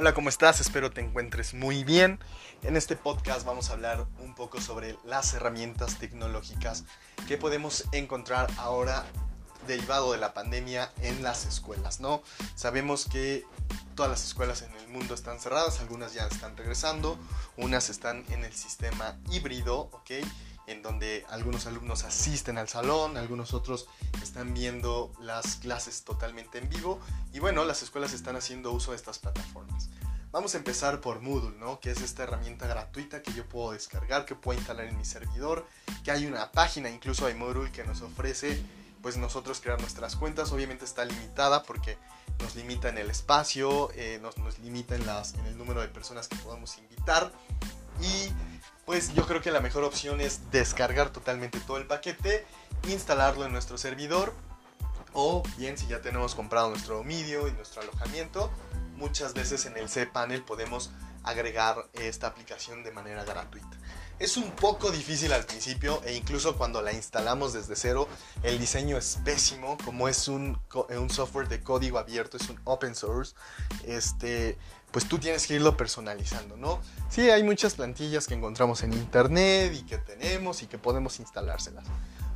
Hola, ¿cómo estás? Espero te encuentres muy bien. En este podcast vamos a hablar un poco sobre las herramientas tecnológicas que podemos encontrar ahora derivado de la pandemia en las escuelas, ¿no? Sabemos que todas las escuelas en el mundo están cerradas, algunas ya están regresando, unas están en el sistema híbrido, ¿ok? en donde algunos alumnos asisten al salón, algunos otros están viendo las clases totalmente en vivo y bueno, las escuelas están haciendo uso de estas plataformas. Vamos a empezar por Moodle, ¿no? Que es esta herramienta gratuita que yo puedo descargar, que puedo instalar en mi servidor, que hay una página incluso de Moodle que nos ofrece pues nosotros crear nuestras cuentas. Obviamente está limitada porque nos limita en el espacio, eh, nos, limita en, el número de personas que podemos invitar y pues yo creo que la mejor opción es descargar totalmente todo el paquete, instalarlo en nuestro servidor o bien si ya tenemos comprado nuestro dominio y nuestro alojamiento, muchas veces en el cPanel podemos agregar esta aplicación de manera gratuita. Es un poco difícil al principio e incluso cuando la instalamos desde cero, el diseño es pésimo, como es un, un software de código abierto, es un open source, este, pues tú tienes que irlo personalizando, ¿no? Sí, hay muchas plantillas que encontramos en internet y que tenemos y que podemos instalárselas.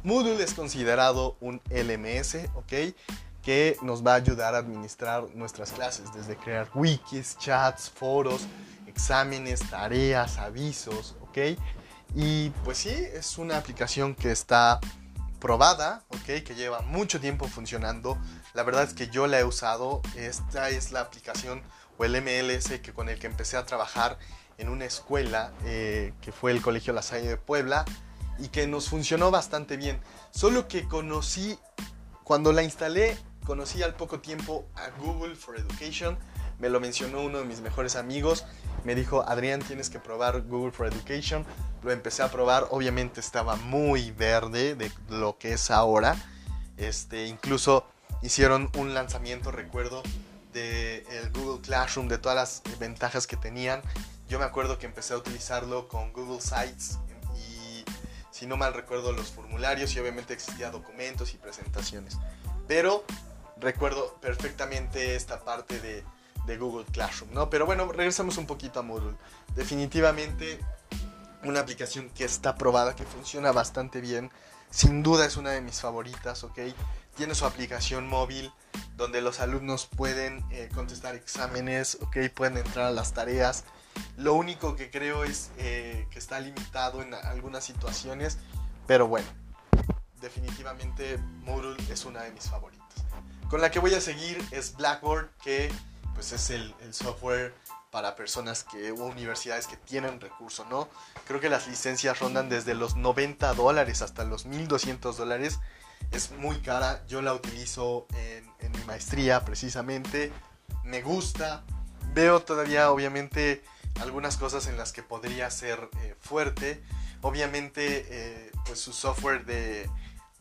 Moodle es considerado un LMS, ¿ok? Que nos va a ayudar a administrar nuestras clases, desde crear wikis, chats, foros, exámenes, tareas, avisos, ¿ok? Y pues sí, es una aplicación que está probada, ¿ok? Que lleva mucho tiempo funcionando. La verdad es que yo la he usado. Esta es la aplicación o el MLS que con el que empecé a trabajar en una escuela eh, que fue el Colegio La Salle de Puebla y que nos funcionó bastante bien. Solo que conocí, cuando la instalé, conocí al poco tiempo a Google for Education. Me lo mencionó uno de mis mejores amigos. Me dijo, Adrián, tienes que probar Google for Education. Lo empecé a probar. Obviamente estaba muy verde de lo que es ahora. Este, incluso hicieron un lanzamiento, recuerdo, del el Google Classroom, de todas las ventajas que tenían. Yo me acuerdo que empecé a utilizarlo con Google Sites y si no mal recuerdo los formularios y obviamente existía documentos y presentaciones. Pero recuerdo perfectamente esta parte de, Google Classroom, ¿no? Pero bueno, regresamos un poquito a Moodle. Definitivamente una aplicación que está probada, que funciona bastante bien. Sin duda es una de mis favoritas, ¿ok? Tiene su aplicación móvil donde los alumnos pueden eh, contestar exámenes, ¿ok? Pueden entrar a las tareas. Lo único que creo es eh, que está limitado en algunas situaciones, pero bueno, definitivamente Moodle es una de mis favoritas. Con la que voy a seguir es Blackboard, que pues es el, el software para personas que o universidades que tienen recursos, ¿no? Creo que las licencias rondan desde los 90 dólares hasta los 1200 dólares. Es muy cara, yo la utilizo en, en, mi maestría precisamente. Me gusta, veo todavía obviamente algunas cosas en las que podría ser eh, fuerte. Obviamente, eh, pues su software de,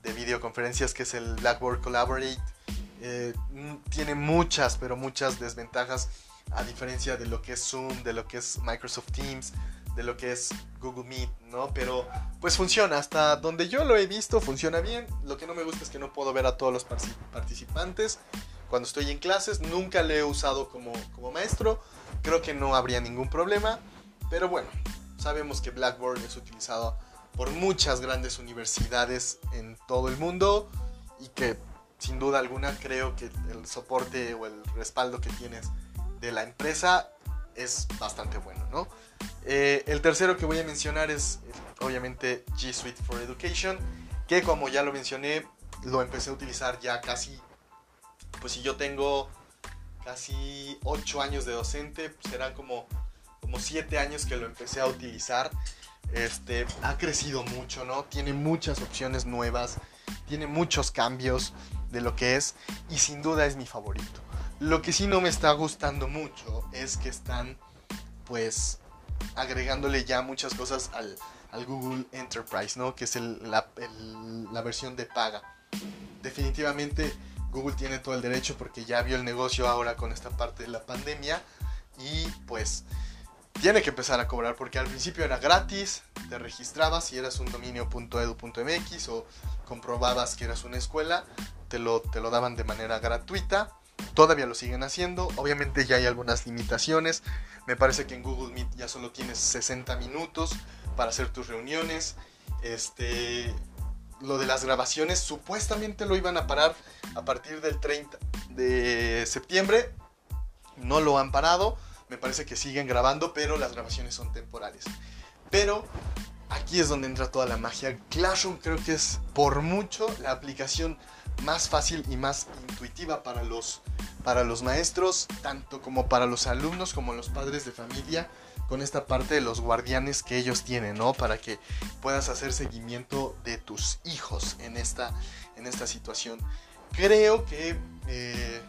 de, videoconferencias que es el Blackboard Collaborate eh, tiene muchas, pero muchas desventajas a diferencia de lo que es Zoom, de lo que es Microsoft Teams, de lo que es Google Meet, ¿no? Pero pues funciona, hasta donde yo lo he visto funciona bien. Lo que no me gusta es que no puedo ver a todos los participantes cuando estoy en clases. Nunca le he usado como, como maestro, creo que no habría ningún problema. Pero bueno, sabemos que Blackboard es utilizado por muchas grandes universidades en todo el mundo y que sin duda alguna creo que el soporte o el respaldo que tienes de la empresa es bastante bueno, ¿no? Eh, el tercero que voy a mencionar es obviamente G Suite for Education, que como ya lo mencioné, lo empecé a utilizar ya casi, pues si yo tengo casi 8 años de docente, pues serán como, como 7 años que lo empecé a utilizar. Este, ha crecido mucho, ¿no? Tiene muchas opciones nuevas, tiene muchos cambios de lo que es y sin duda es mi favorito. Lo que sí no me está gustando mucho es que están pues agregándole ya muchas cosas al, al Google Enterprise, ¿no? Que es la, la versión de paga. Definitivamente Google tiene todo el derecho porque ya vio el negocio ahora con esta parte de la pandemia y pues tiene que empezar a cobrar porque al principio era gratis, te registrabas si eras un dominio.edu.mx o comprobabas que eras una escuela, te lo, te lo daban de manera gratuita todavía lo siguen haciendo. Obviamente ya hay algunas limitaciones. Me parece que en Google Meet ya solo tienes 60 minutos para hacer tus reuniones. Este, lo de las grabaciones supuestamente lo iban a parar a partir del 30 de septiembre. No lo han parado. Me parece que siguen grabando, pero las grabaciones son temporales. Pero aquí es donde entra toda la magia. Classroom creo que es por mucho la aplicación más fácil y más intuitiva para los, para los maestros, tanto como para los alumnos como los padres de familia, con esta parte de los guardianes que ellos tienen, ¿no? Para que puedas hacer seguimiento de tus hijos en esta, en esta situación. Creo que eh,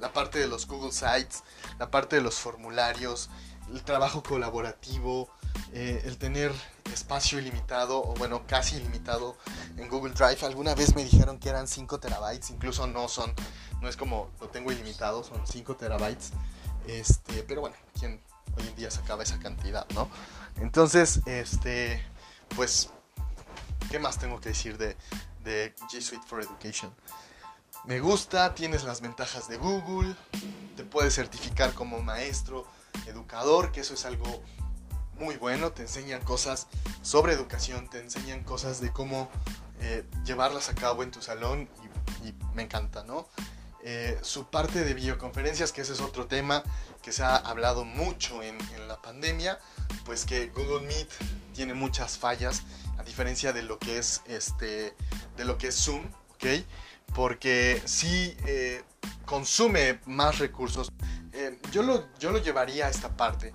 la parte de los Google Sites, la parte de los formularios, el trabajo colaborativo, eh, el tener espacio ilimitado, o bueno, casi ilimitado en Google Drive. Alguna vez me dijeron que eran 5 terabytes, incluso no son, no es como lo tengo ilimitado, son 5 terabytes. Este, pero bueno, ¿quién hoy en día sacaba esa cantidad, no? Entonces, este, pues, ¿qué más tengo que decir de, de G Suite for Education? Me gusta, tienes las ventajas de Google, te puedes certificar como maestro, educador, que eso es algo muy bueno, te enseñan cosas sobre educación, te enseñan cosas de cómo eh, llevarlas a cabo en tu salón y, me encanta, ¿no? Eh, su parte de videoconferencias, que ese es otro tema que se ha hablado mucho en, la pandemia, pues que Google Meet tiene muchas fallas, a diferencia de lo que es, este, de lo que es Zoom, ¿ok? Porque sí eh, consume más recursos. yo, lo, yo lo llevaría a esta parte.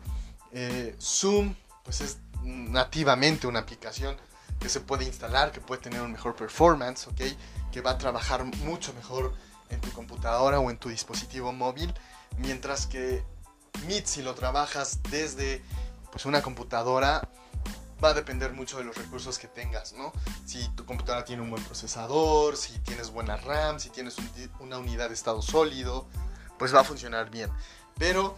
Eh, Zoom pues es nativamente una aplicación que se puede instalar, que puede tener un mejor performance, ¿ok? Que va a trabajar mucho mejor en tu computadora o en tu dispositivo móvil, mientras que Meet si lo trabajas desde pues una computadora va a depender mucho de los recursos que tengas, ¿no? Si tu computadora tiene un buen procesador, si tienes buena RAM, si tienes una unidad de estado sólido, pues va a funcionar bien. Pero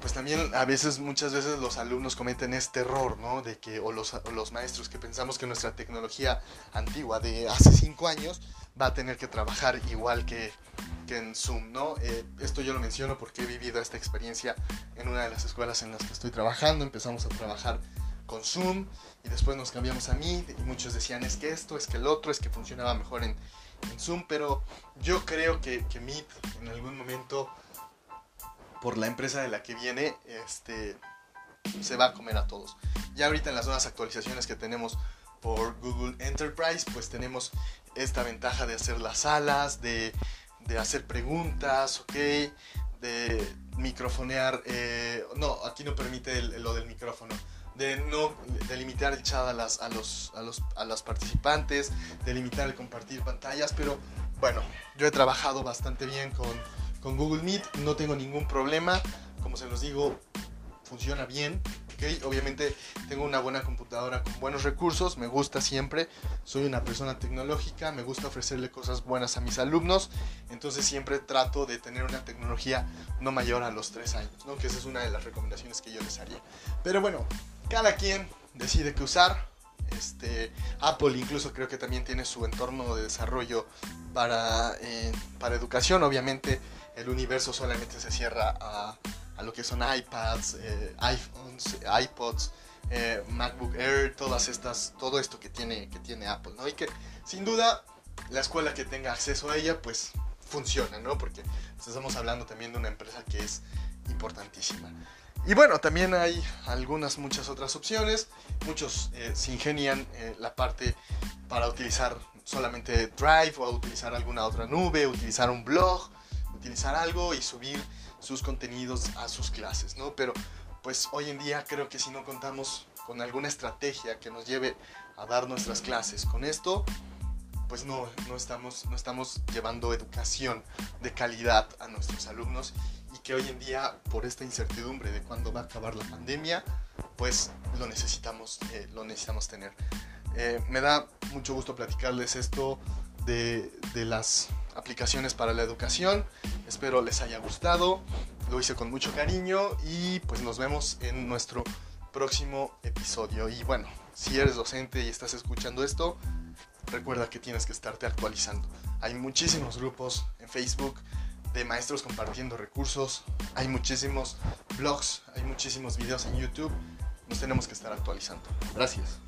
pues también a veces, muchas veces los alumnos cometen este error, ¿no? De que, o los, los maestros que pensamos que nuestra tecnología antigua de hace cinco años va a tener que trabajar igual que, que en Zoom, ¿no? Eh, esto yo lo menciono porque he vivido esta experiencia en una de las escuelas en las que estoy trabajando. Empezamos a trabajar con Zoom y después nos cambiamos a Meet y muchos decían es que esto, es que el otro, es que funcionaba mejor en, Zoom, pero yo creo que, que Meet en algún momento por la empresa de la que viene, este, se va a comer a todos. Ya ahorita en las nuevas actualizaciones que tenemos por Google Enterprise, pues tenemos esta ventaja de hacer las salas, de, de hacer preguntas, ¿ok? De microfonear, eh, no, aquí no permite lo del micrófono, de no de limitar el chat a, las, a, los, a, los, a los participantes, de limitar el compartir pantallas, pero bueno, yo he trabajado bastante bien con con Google Meet no tengo ningún problema, como se los digo, funciona bien. Obviamente tengo una buena computadora con buenos recursos, me gusta siempre, soy una persona tecnológica, me gusta ofrecerle cosas buenas a mis alumnos, entonces siempre trato de tener una tecnología no mayor a los 3 años, ¿no? que esa es una de las recomendaciones que yo les haría. Pero bueno, cada quien decide qué usar. Este, Apple incluso creo que también tiene su entorno de desarrollo para, eh, para educación, obviamente el universo solamente se cierra a, lo que son iPads, eh, iPhones, iPods, eh, MacBook Air, todas estas, todo esto que tiene, que tiene Apple, ¿no? Y que sin duda la escuela que tenga acceso a ella, pues funciona, ¿no? Porque estamos hablando también de una empresa que es importantísima. Y bueno, también hay algunas, muchas otras opciones. Muchos eh, se ingenian la parte para utilizar solamente Drive o utilizar alguna otra nube, utilizar un blog utilizar algo y subir sus contenidos a sus clases, ¿no? Pero pues hoy en día creo que si no contamos con alguna estrategia que nos lleve a dar nuestras clases con esto, pues no, no, estamos, no estamos llevando educación de calidad a nuestros alumnos y que hoy en día por esta incertidumbre de cuándo va a acabar la pandemia, pues lo necesitamos, eh, lo necesitamos tener. Eh, me da mucho gusto platicarles esto de, de las aplicaciones para la educación. Espero les haya gustado. Lo hice con mucho cariño y pues nos vemos en nuestro próximo episodio. Y bueno, si eres docente y estás escuchando esto, recuerda que tienes que estarte actualizando. Hay muchísimos grupos en Facebook de maestros compartiendo recursos, hay muchísimos blogs, hay muchísimos videos en YouTube, nos tenemos que estar actualizando. Gracias.